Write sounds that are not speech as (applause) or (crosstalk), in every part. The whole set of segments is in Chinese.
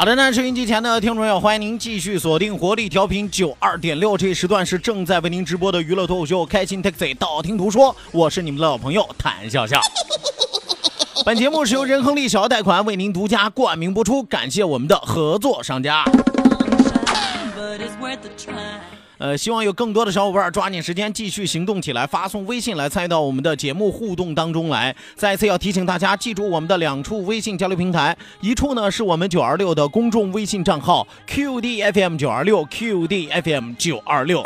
好的呢，收音机前的听众朋友，欢迎您继续锁定活力调频九二点六，这一时段是正在为您直播的娱乐脱口秀《开心 Taxi》，道听途说，我是你们的老朋友谭笑笑。(laughs) 本节目是由仁恒利小额贷款为您独家冠名播出，感谢我们的合作商家。呃，希望有更多的小伙伴抓紧时间继续行动起来，发送微信来参与到我们的节目互动当中来。再次要提醒大家，记住我们的两处微信交流平台，一处呢是我们九二六的公众微信账号 QDFM 九二六 QDFM 九二六。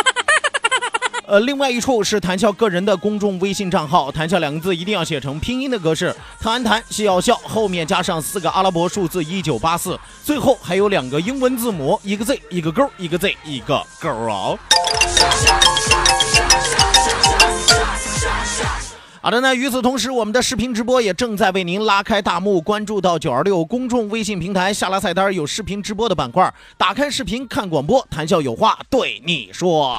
呃，另外一处是谈笑个人的公众微信账号，谈笑两个字一定要写成拼音的格式，谈谈笑笑，后面加上四个阿拉伯数字一九八四，最后还有两个英文字母，一个 Z 一个勾，一个 Z 一个勾哦。好的呢，与此同时，我们的视频直播也正在为您拉开大幕。关注到九二六公众微信平台下拉菜单有视频直播的板块，打开视频看广播，谈笑有话对你说。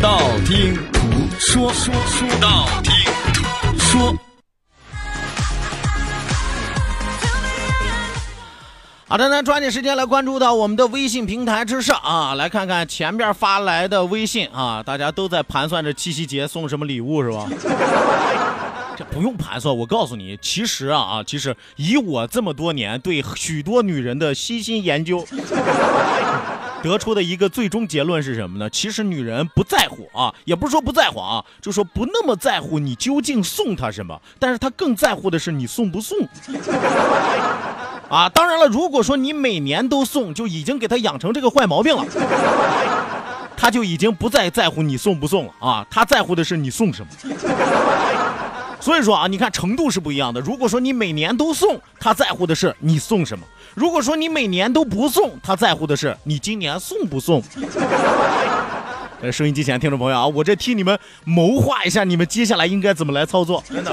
道听途说，说说道听途说。好的，那抓紧时间来关注到我们的微信平台之上啊，来看看前边发来的微信啊，大家都在盘算着七夕节送什么礼物是吧？这不用盘算，我告诉你，其实啊啊，其实以我这么多年对许多女人的悉心研究，(laughs) 得出的一个最终结论是什么呢？其实女人不在乎啊，也不是说不在乎啊，就说不那么在乎你究竟送她什么，但是她更在乎的是你送不送。(laughs) 啊，当然了，如果说你每年都送，就已经给她养成这个坏毛病了，(laughs) 她就已经不再在乎你送不送了啊，她在乎的是你送什么。所以说啊，你看程度是不一样的。如果说你每年都送，他在乎的是你送什么；如果说你每年都不送，他在乎的是你今年送不送。呃，收音机前听众朋友啊，我这替你们谋划一下，你们接下来应该怎么来操作，真的。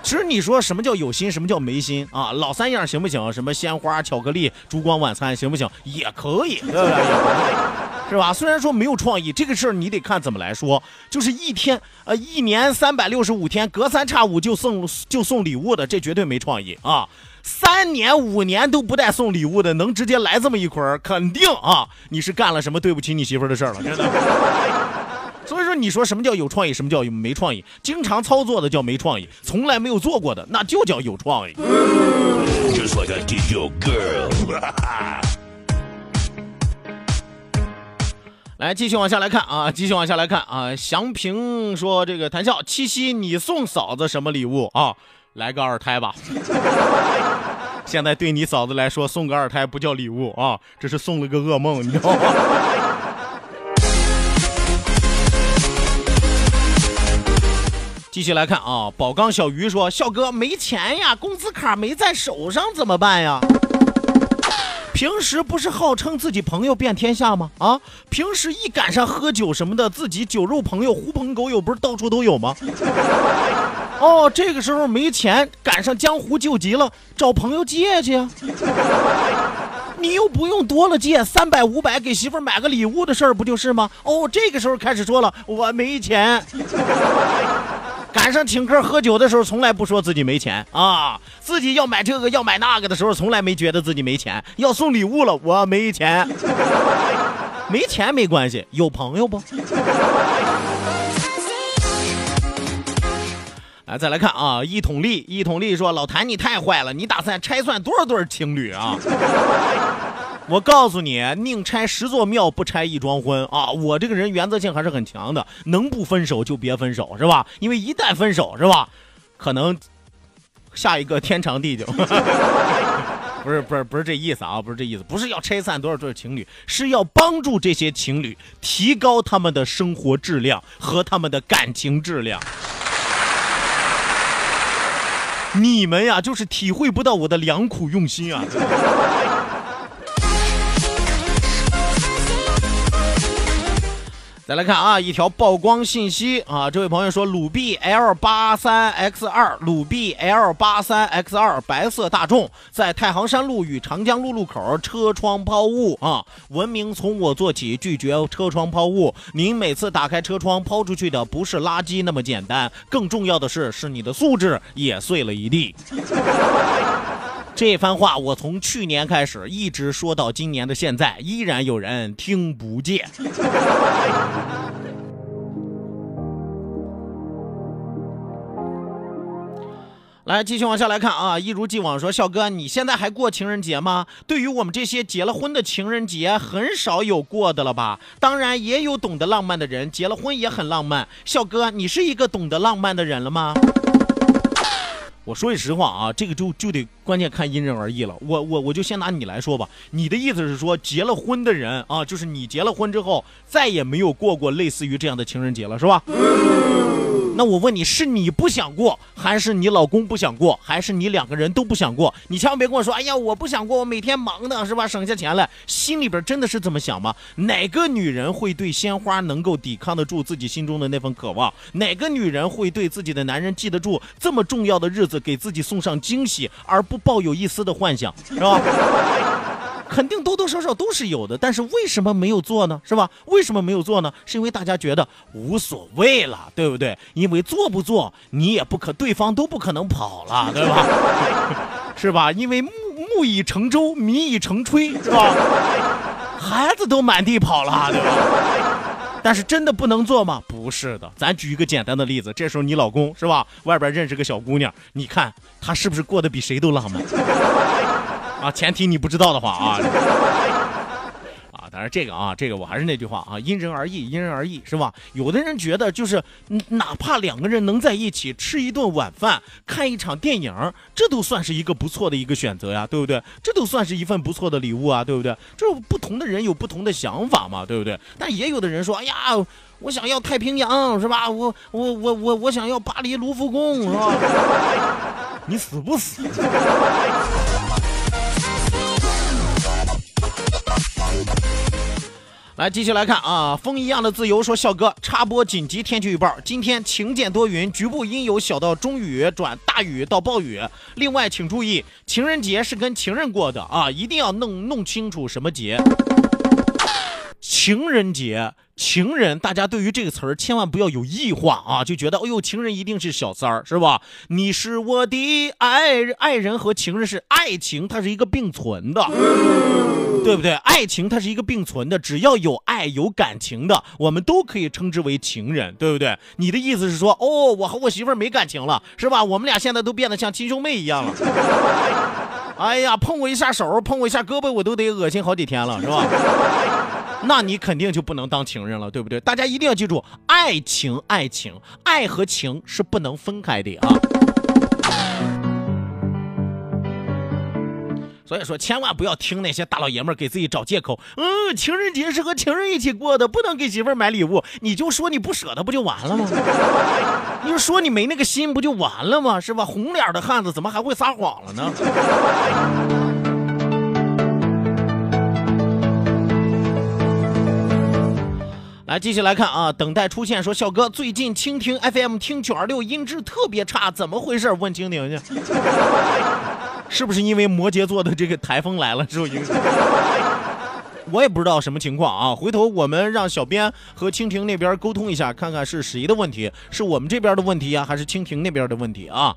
其实你说什么叫有心，什么叫没心啊？老三样行不行？什么鲜花、巧克力、烛光晚餐行不行？也可以，对不对？是吧？虽然说没有创意，这个事儿你得看怎么来说。就是一天，呃，一年三百六十五天，隔三差五就送就送礼物的，这绝对没创意啊！三年五年都不带送礼物的，能直接来这么一捆儿，肯定啊，你是干了什么对不起你媳妇儿的事儿了，真的。(laughs) 所以说，你说什么叫有创意，什么叫没创意？经常操作的叫没创意，从来没有做过的那就叫有创意。Just like I did your girl. (laughs) 来，继续往下来看啊，继续往下来看啊。祥平说：“这个谭笑，七夕你送嫂子什么礼物啊？来个二胎吧。(laughs) 现在对你嫂子来说，送个二胎不叫礼物啊，这是送了个噩梦，你知道吗？”继续来看啊，宝钢小鱼说：“笑哥没钱呀，工资卡没在手上怎么办呀？”平时不是号称自己朋友遍天下吗？啊，平时一赶上喝酒什么的，自己酒肉朋友、狐朋狗友不是到处都有吗？哦，这个时候没钱，赶上江湖救急了，找朋友借去呀。你又不用多了借三百五百给媳妇买个礼物的事儿，不就是吗？哦，这个时候开始说了，我没钱。赶上请客喝酒的时候，从来不说自己没钱啊，自己要买这个要买那个的时候，从来没觉得自己没钱。要送礼物了，我没钱。(laughs) 没钱没关系，有朋友不？来，(laughs) 再来看啊，一统力，一统力说：“老谭，你太坏了，你打算拆散多少对情侣啊？”我告诉你，宁拆十座庙，不拆一桩婚啊！我这个人原则性还是很强的，能不分手就别分手，是吧？因为一旦分手，是吧？可能下一个天长地久。(laughs) 不是不是不是这意思啊，不是这意思，不是要拆散多少对情侣，是要帮助这些情侣提高他们的生活质量和他们的感情质量。你们呀，就是体会不到我的良苦用心啊！再来看啊，一条曝光信息啊，这位朋友说，鲁 B L 八三 X 二，鲁 B L 八三 X 二，白色大众，在太行山路与长江路路口车窗抛物啊，文明从我做起，拒绝车窗抛物。您每次打开车窗抛出去的不是垃圾那么简单，更重要的是，是你的素质也碎了一地。这番话我从去年开始一直说到今年的现在，依然有人听不见。(laughs) 来，继续往下来看啊，一如既往说，笑哥，你现在还过情人节吗？对于我们这些结了婚的情人节，很少有过的了吧？当然也有懂得浪漫的人，结了婚也很浪漫。笑哥，你是一个懂得浪漫的人了吗？我说句实话啊，这个就就得关键看因人而异了。我我我就先拿你来说吧，你的意思是说，结了婚的人啊，就是你结了婚之后，再也没有过过类似于这样的情人节了，是吧？那我问你是你不想过，还是你老公不想过，还是你两个人都不想过？你千万别跟我说，哎呀，我不想过，我每天忙的是吧，省下钱来，心里边真的是这么想吗？哪个女人会对鲜花能够抵抗得住自己心中的那份渴望？哪个女人会对自己的男人记得住这么重要的日子给自己送上惊喜，而不抱有一丝的幻想，是吧？肯定多多少少都是有的，但是为什么没有做呢？是吧？为什么没有做呢？是因为大家觉得无所谓了，对不对？因为做不做，你也不可，对方都不可能跑了，对吧？(laughs) 是吧？因为木木已成舟，米已成炊，是吧？孩子都满地跑了，对吧？但是真的不能做吗？不是的，咱举一个简单的例子，这时候你老公是吧？外边认识个小姑娘，你看他是不是过得比谁都浪漫？啊，前提你不知道的话啊，(laughs) 啊，当然这个啊，这个我还是那句话啊，因人而异，因人而异，是吧？有的人觉得就是，哪怕两个人能在一起吃一顿晚饭，看一场电影，这都算是一个不错的一个选择呀，对不对？这都算是一份不错的礼物啊，对不对？这不同的人有不同的想法嘛，对不对？但也有的人说，哎呀，我想要太平洋，是吧？我我我我我想要巴黎卢浮宫，是吧？你死不死？来，继续来看啊，风一样的自由说，笑哥插播紧急天气预报，今天晴间多云，局部阴有小到中雨转大雨到暴雨。另外，请注意，情人节是跟情人过的啊，一定要弄弄清楚什么节。情人节，情人，大家对于这个词儿千万不要有异化啊，就觉得，哎呦，情人一定是小三儿，是吧？你是我的爱爱人和情人是爱情，它是一个并存的，对不对？爱情它是一个并存的，只要有爱有感情的，我们都可以称之为情人，对不对？你的意思是说，哦，我和我媳妇儿没感情了，是吧？我们俩现在都变得像亲兄妹一样了。(laughs) 哎呀，碰我一下手，碰我一下胳膊，我都得恶心好几天了，是吧？那你肯定就不能当情人了，对不对？大家一定要记住，爱情，爱情，爱和情是不能分开的啊。所以说，千万不要听那些大老爷们儿给自己找借口。嗯，情人节是和情人一起过的，不能给媳妇儿买礼物。你就说你不舍得，不就完了吗？(laughs) 你就说你没那个心，不就完了吗？是吧？红脸的汉子怎么还会撒谎了呢？来，继续来看啊，等待出现说笑哥最近蜻蜓 FM 听九二六音质特别差，怎么回事？问蜻蜓去，(laughs) 是不是因为摩羯座的这个台风来了之后影响？我也不知道什么情况啊，回头我们让小编和蜻蜓那边沟通一下，看看是谁的问题，是我们这边的问题呀、还是蜻蜓那边的问题啊？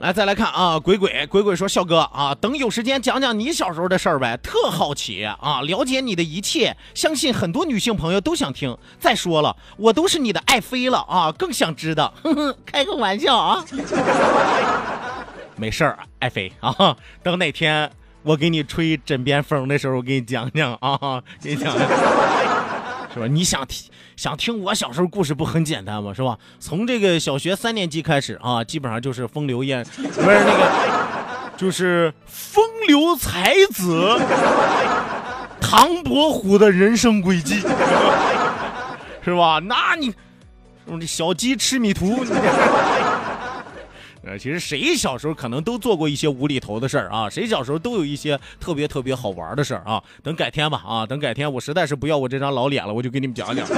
来，再来看啊，鬼鬼鬼鬼说，笑哥啊，等有时间讲讲你小时候的事儿呗，特好奇啊，了解你的一切，相信很多女性朋友都想听。再说了，我都是你的爱妃了啊，更想知道。哼哼，开个玩笑啊，(laughs) 没事儿，爱妃啊，等哪天我给你吹枕边风的时候，我给你讲讲啊，给你讲讲。是吧？你想听想听我小时候故事不很简单吗？是吧？从这个小学三年级开始啊，基本上就是风流艳，不是那个，就是风流才子唐伯虎的人生轨迹，是吧？那你，这小鸡吃米图。你呃，其实谁小时候可能都做过一些无厘头的事儿啊，谁小时候都有一些特别特别好玩的事儿啊。等改天吧啊，等改天我实在是不要我这张老脸了，我就给你们讲讲。(laughs)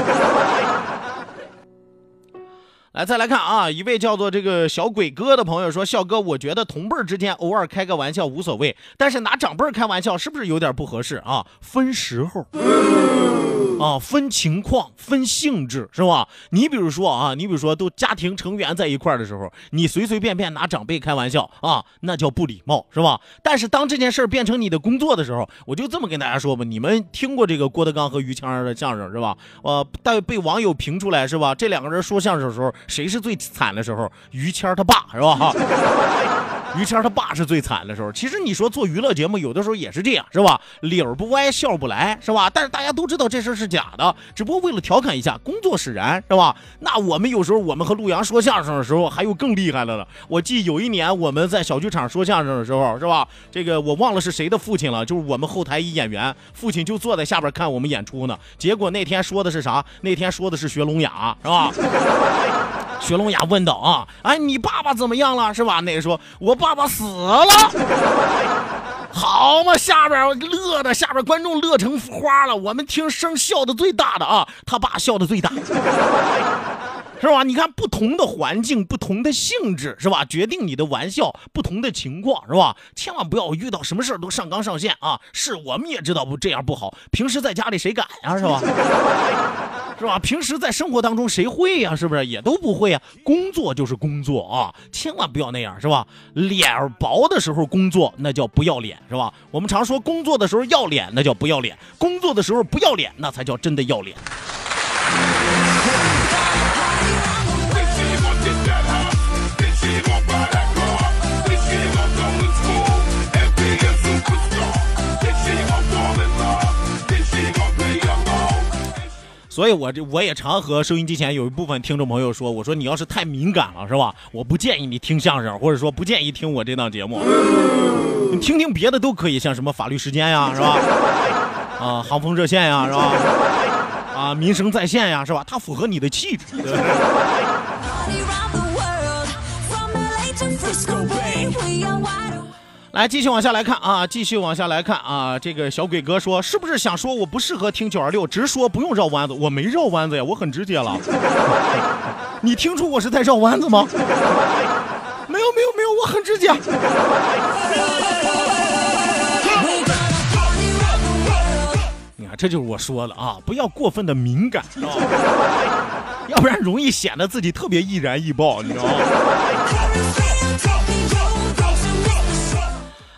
来，再来看啊，一位叫做这个小鬼哥的朋友说：“笑哥，我觉得同辈之间偶尔开个玩笑无所谓，但是拿长辈开玩笑是不是有点不合适啊？分时候。”啊，分情况，分性质，是吧？你比如说啊，你比如说都家庭成员在一块的时候，你随随便便拿长辈开玩笑啊，那叫不礼貌，是吧？但是当这件事儿变成你的工作的时候，我就这么跟大家说吧，你们听过这个郭德纲和于谦的相声是吧？呃，但被网友评出来是吧？这两个人说相声的时候，谁是最惨的时候？于谦他爸是吧？于谦他爸是最惨的时候。其实你说做娱乐节目，有的时候也是这样，是吧？理儿不歪，笑不来，是吧？但是大家都知道这事儿是假的，只不过为了调侃一下，工作使然，是吧？那我们有时候我们和陆阳说相声的时候，还有更厉害的了。我记有一年我们在小剧场说相声的时候，是吧？这个我忘了是谁的父亲了，就是我们后台一演员，父亲就坐在下边看我们演出呢。结果那天说的是啥？那天说的是学聋哑，是吧？学聋哑问道啊，哎，你爸爸怎么样了？是吧？那个说，我爸爸死了。好嘛，下边乐的，下边观众乐成花了。我们听声笑的最大的啊，他爸笑的最大，是吧？你看不同的环境、不同的性质，是吧？决定你的玩笑，不同的情况，是吧？千万不要遇到什么事儿都上纲上线啊！是我们也知道不这样不好，平时在家里谁敢呀，是吧？(laughs) 是吧？平时在生活当中谁会呀？是不是也都不会呀？工作就是工作啊，千万不要那样，是吧？脸薄的时候工作那叫不要脸，是吧？我们常说工作的时候要脸，那叫不要脸；工作的时候不要脸，那才叫真的要脸。所以我这我也常和收音机前有一部分听众朋友说，我说你要是太敏感了，是吧？我不建议你听相声，或者说不建议听我这档节目，你听听别的都可以，像什么法律时间呀，是吧？啊，航风热线呀，是吧？啊，民生在线呀，是吧？它符合你的气质。对来，继续往下来看啊，继续往下来看啊。这个小鬼哥说，是不是想说我不适合听九二六，直说不用绕弯子？我没绕弯子呀，我很直接了。(laughs) 你听出我是在绕弯子吗？没有没有没有，我很直接。你看，这就是我说的啊，不要过分的敏感，知道吗？要不然容易显得自己特别易燃易爆，你知道吗？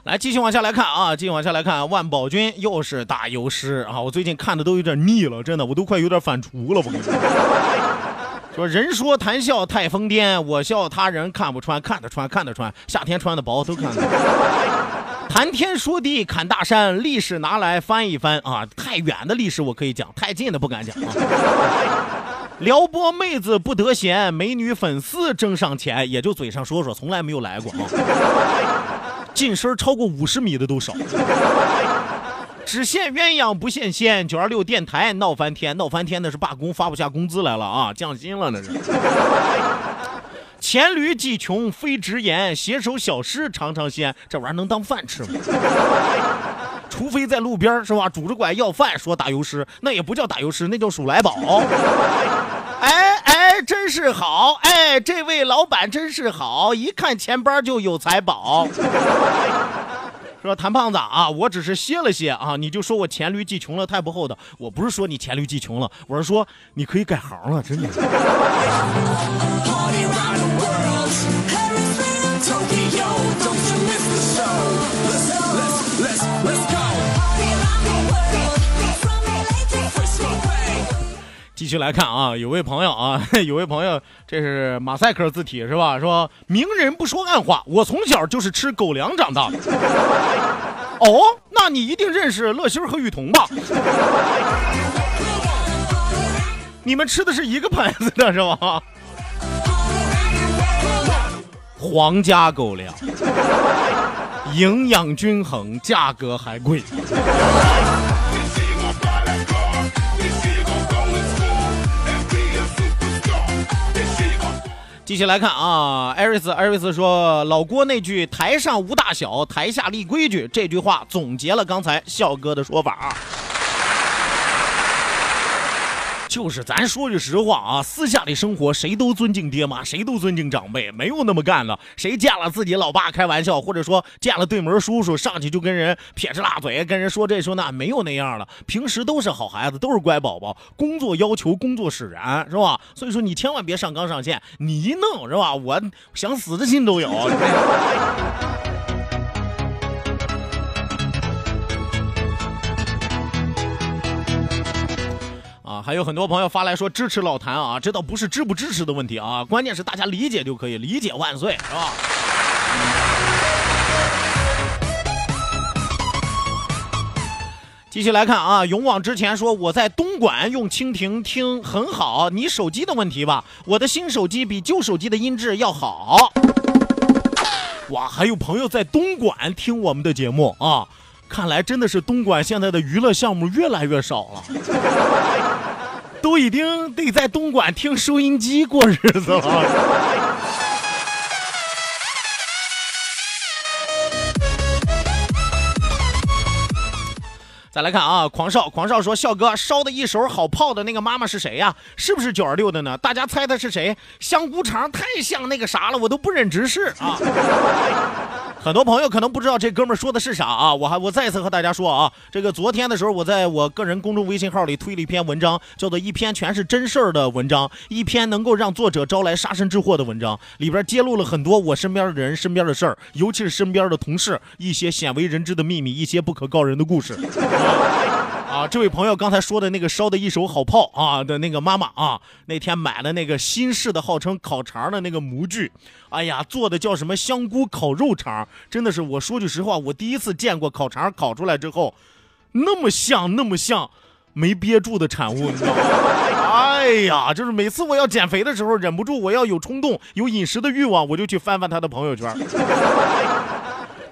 来，继续往下来看啊，继续往下来看，万宝军又是打油诗啊！我最近看的都有点腻了，真的，我都快有点反刍了。我跟你说，(laughs) 说人说谈笑太疯癫，我笑他人看不穿，看得穿，看得穿，夏天穿的薄都看得穿。谈天说地侃大山，历史拿来翻一翻啊！太远的历史我可以讲，太近的不敢讲啊。撩拨妹子不得闲，美女粉丝争上前，也就嘴上说说，从来没有来过啊。近身超过五十米的都少。只羡鸳鸯不羡仙，九二六电台闹翻天，闹翻天那是罢工发不下工资来了啊，降薪了那是。黔驴技穷非直言，携手小诗尝尝鲜，这玩意儿能当饭吃吗？除非在路边是吧，拄着拐要饭，说打油诗，那也不叫打油诗，那叫数来宝。哎哎，真是好！哎，这位老板真是好，一看钱包就有财宝。(laughs) 说谭胖子啊，我只是歇了歇啊，你就说我黔驴技穷了，太不厚道。我不是说你黔驴技穷了，我是说你可以改行了，真的。继续来看啊，有位朋友啊，(laughs) 有位朋友，这是马赛克字体是吧？说明人不说暗话，我从小就是吃狗粮长大的。(laughs) 哦，那你一定认识乐心和雨桐吧？(laughs) 你们吃的是一个牌子的是吧？皇家狗粮，营养均衡，价格还贵。一起来看啊，艾瑞斯，艾瑞斯说，老郭那句“台上无大小，台下立规矩”这句话总结了刚才笑哥的说法。就是咱说句实话啊，私下里生活谁都尊敬爹妈，谁都尊敬长辈，没有那么干的。谁见了自己老爸开玩笑，或者说见了对门叔叔上去就跟人撇着大嘴，跟人说这说那，没有那样的。平时都是好孩子，都是乖宝宝，工作要求工作使然，是吧？所以说你千万别上纲上线，你一弄是吧？我想死的心都有。(laughs) 还有很多朋友发来说支持老谭啊，这倒不是支不支持的问题啊，关键是大家理解就可以，理解万岁，是吧？继续来看啊，勇往直前说我在东莞用蜻蜓听很好，你手机的问题吧，我的新手机比旧手机的音质要好。哇，还有朋友在东莞听我们的节目啊，看来真的是东莞现在的娱乐项目越来越少了。都已经得在东莞听收音机过日子了。再来看啊，狂少狂少说，笑哥烧的一手好泡的那个妈妈是谁呀、是不是九二六的呢？大家猜他是谁？香菇肠太像那个啥了，我都不忍直视啊。很多朋友可能不知道这哥们说的是啥啊，我还我再一次和大家说啊，这个昨天的时候我在我个人公众微信号里推了一篇文章，叫做一篇全是真事儿的文章，一篇能够让作者招来杀身之祸的文章，里边揭露了很多我身边的人身边的事儿，尤其是身边的同事一些鲜为人知的秘密，一些不可告人的故事。(laughs) 啊，这位朋友刚才说的那个烧的一手好炮啊的那个妈妈啊，那天买了那个新式的号称烤肠的那个模具，哎呀，做的叫什么香菇烤肉肠，真的是我说句实话，我第一次见过烤肠烤出来之后，那么像那么像没憋住的产物，你知道吗？哎呀，就是每次我要减肥的时候，忍不住我要有冲动、有饮食的欲望，我就去翻翻他的朋友圈，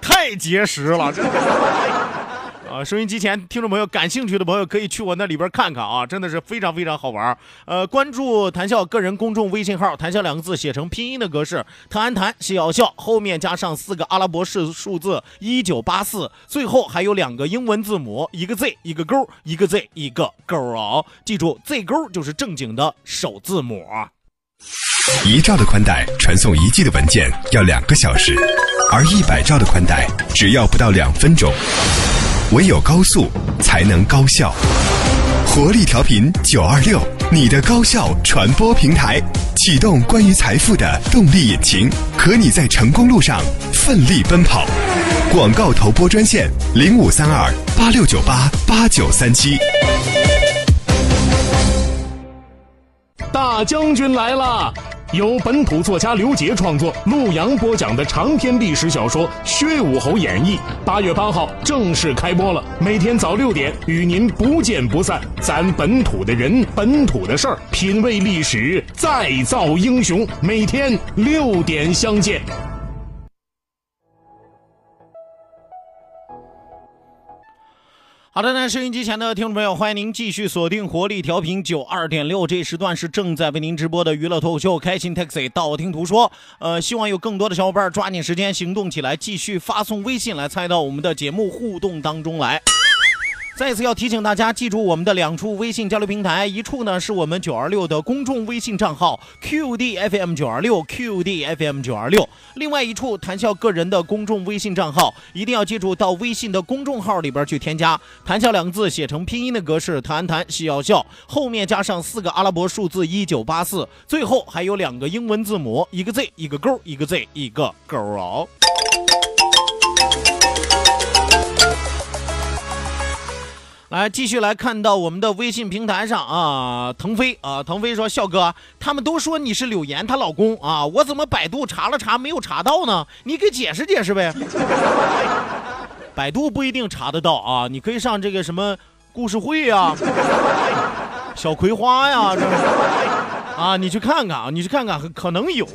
太节食了，真的。啊，收音机前听众朋友感兴趣的朋友可以去我那里边看看啊，真的是非常非常好玩。呃，关注谭笑个人公众微信号“谭笑”两个字写成拼音的格式，谭安谭笑笑，后面加上四个阿拉伯式数字一九八四，最后还有两个英文字母，一个 Z 一个勾，一个 Z 一个勾啊，记住 Z 勾就是正经的首字母。一兆的宽带传送一 G 的文件要两个小时，而一百兆的宽带只要不到两分钟。唯有高速才能高效。活力调频九二六，你的高效传播平台，启动关于财富的动力引擎，和你在成功路上奋力奔跑。广告投播专线零五三二八六九八八九三七。大将军来了！由本土作家刘杰创作、陆阳播讲的长篇历史小说《薛武侯演义》，八月八号正式开播了。每天早六点与您不见不散。咱本土的人，本土的事儿，品味历史，再造英雄。每天六点相见。好的那，收音机前的听众朋友，欢迎您继续锁定活力调频九二点六，这时段是正在为您直播的娱乐脱口秀《开心 Taxi》，道听途说。呃，希望有更多的小伙伴抓紧时间行动起来，继续发送微信来参与到我们的节目互动当中来。再次要提醒大家，记住我们的两处微信交流平台，一处呢是我们九二六的公众微信账号 QDFM 九二六 QDFM 九二六，另外一处谈笑个人的公众微信账号，一定要记住到微信的公众号里边去添加“谈笑”两个字，写成拼音的格式，谈谈笑要笑，后面加上四个阿拉伯数字一九八四，最后还有两个英文字母，一个 Z 一个勾，一个 Z 一个勾哦。来，继续来看到我们的微信平台上啊，腾飞啊，腾飞说，笑哥，他们都说你是柳岩她老公啊，我怎么百度查了查没有查到呢？你给解释解释呗。(laughs) 百度不一定查得到啊，你可以上这个什么故事会呀、小葵花呀，这啊，你去看看啊，你去看看，可能有。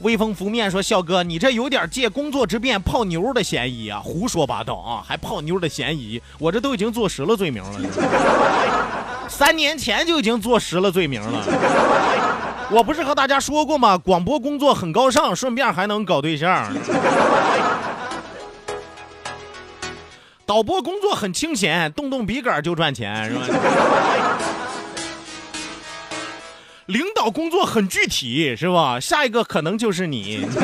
微风拂面说：“笑哥，你这有点借工作之便泡妞的嫌疑啊！胡说八道啊，还泡妞的嫌疑，我这都已经坐实了罪名了。三年前就已经坐实了罪名了。我不是和大家说过吗？广播工作很高尚，顺便还能搞对象。导播工作很清闲，动动笔杆就赚钱，是吧？”领导工作很具体，是吧？下一个可能就是你。(laughs)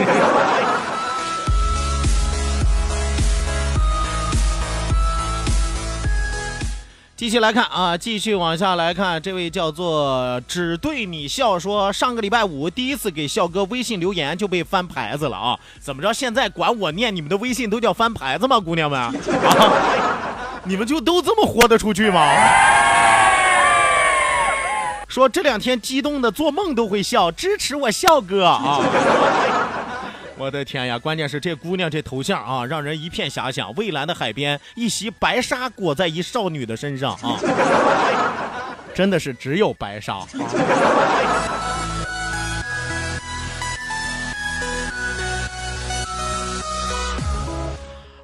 继续来看啊，继续往下来看，这位叫做只对你笑说，上个礼拜五第一次给笑哥微信留言就被翻牌子了啊！怎么着？现在管我念你们的微信都叫翻牌子吗？姑娘们啊，你们就都这么豁得出去吗？说这两天激动的做梦都会笑，支持我笑哥 (laughs) 啊！我的天呀，关键是这姑娘这头像啊，让人一片遐想。蔚蓝的海边，一袭白纱裹在一少女的身上啊，真的是只有白纱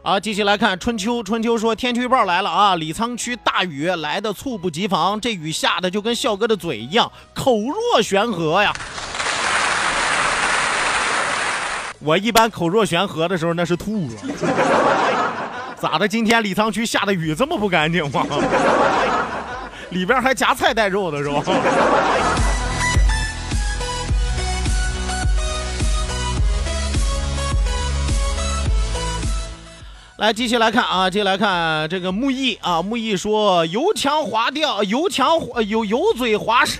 啊。继续来看春秋。春秋说天气预报来了啊，李沧区大雨来的猝不及防，这雨下的就跟笑哥的嘴一样，口若悬河呀。我一般口若悬河的时候那是吐了。咋的？今天李沧区下的雨这么不干净吗？里边还夹菜带肉的是吧？来，继续来看啊，继续来看这个木易啊，木易说油腔滑调，油腔滑油油嘴滑舌，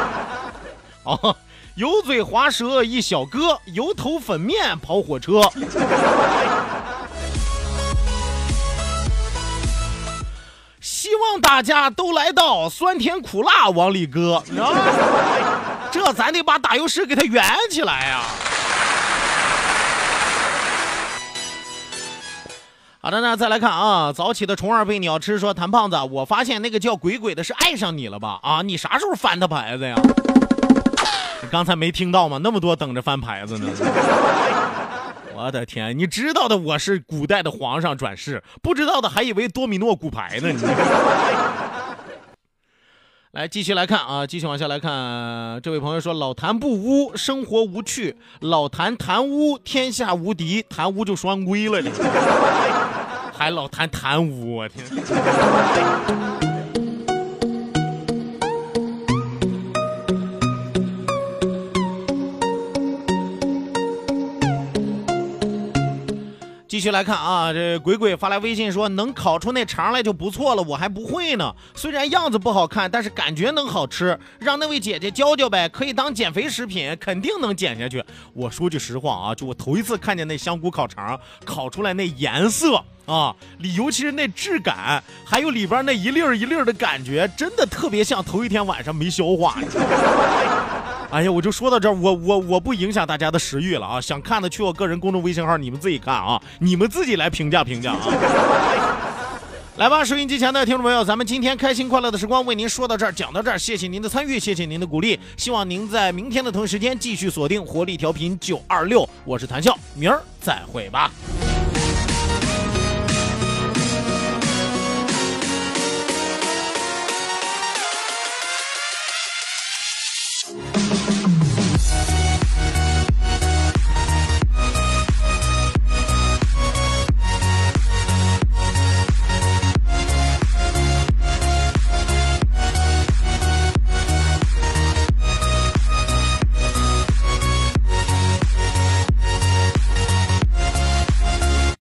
(laughs) 哦，油嘴滑舌一小哥，油头粉面跑火车。希望大家都来到酸甜苦辣往里搁，啊，(laughs) 这咱得把打油诗给它圆起来呀、好的那，再来看啊，早起的虫儿被鸟吃说，谭胖子，我发现那个叫鬼鬼的是爱上你了吧？啊，你啥时候翻他牌子呀？你刚才没听到吗？那么多等着翻牌子呢。(laughs) 我的天，你知道的我是古代的皇上转世，不知道的还以为多米诺骨牌呢。你来继续来看啊，继续往下来看，这位朋友说老谭不污，生活无趣；老谭贪污，天下无敌。贪污就双规了，你 (laughs) 还老谈贪污，我天！继续来看啊，这鬼鬼发来微信说，能烤出那肠来就不错了，我还不会呢。虽然样子不好看，但是感觉能好吃，让那位姐姐教教呗，可以当减肥食品，肯定能减下去。我说句实话啊，就我头一次看见那香菇烤肠，烤出来那颜色啊，里尤其是那质感，还有里边那一粒儿一粒儿的感觉，真的特别像头一天晚上没消化。(laughs) 哎呀，我就说到这儿，我我我不影响大家的食欲了啊！想看的去我个人公众微信号，你们自己看啊，你们自己来评价评价啊。(laughs) 来吧，收音机前的听众朋友，咱们今天开心快乐的时光为您说到这儿，讲到这儿，谢谢您的参与，谢谢您的鼓励，希望您在明天的同一时间继续锁定活力调频九二六，我是谭笑，明儿再会吧。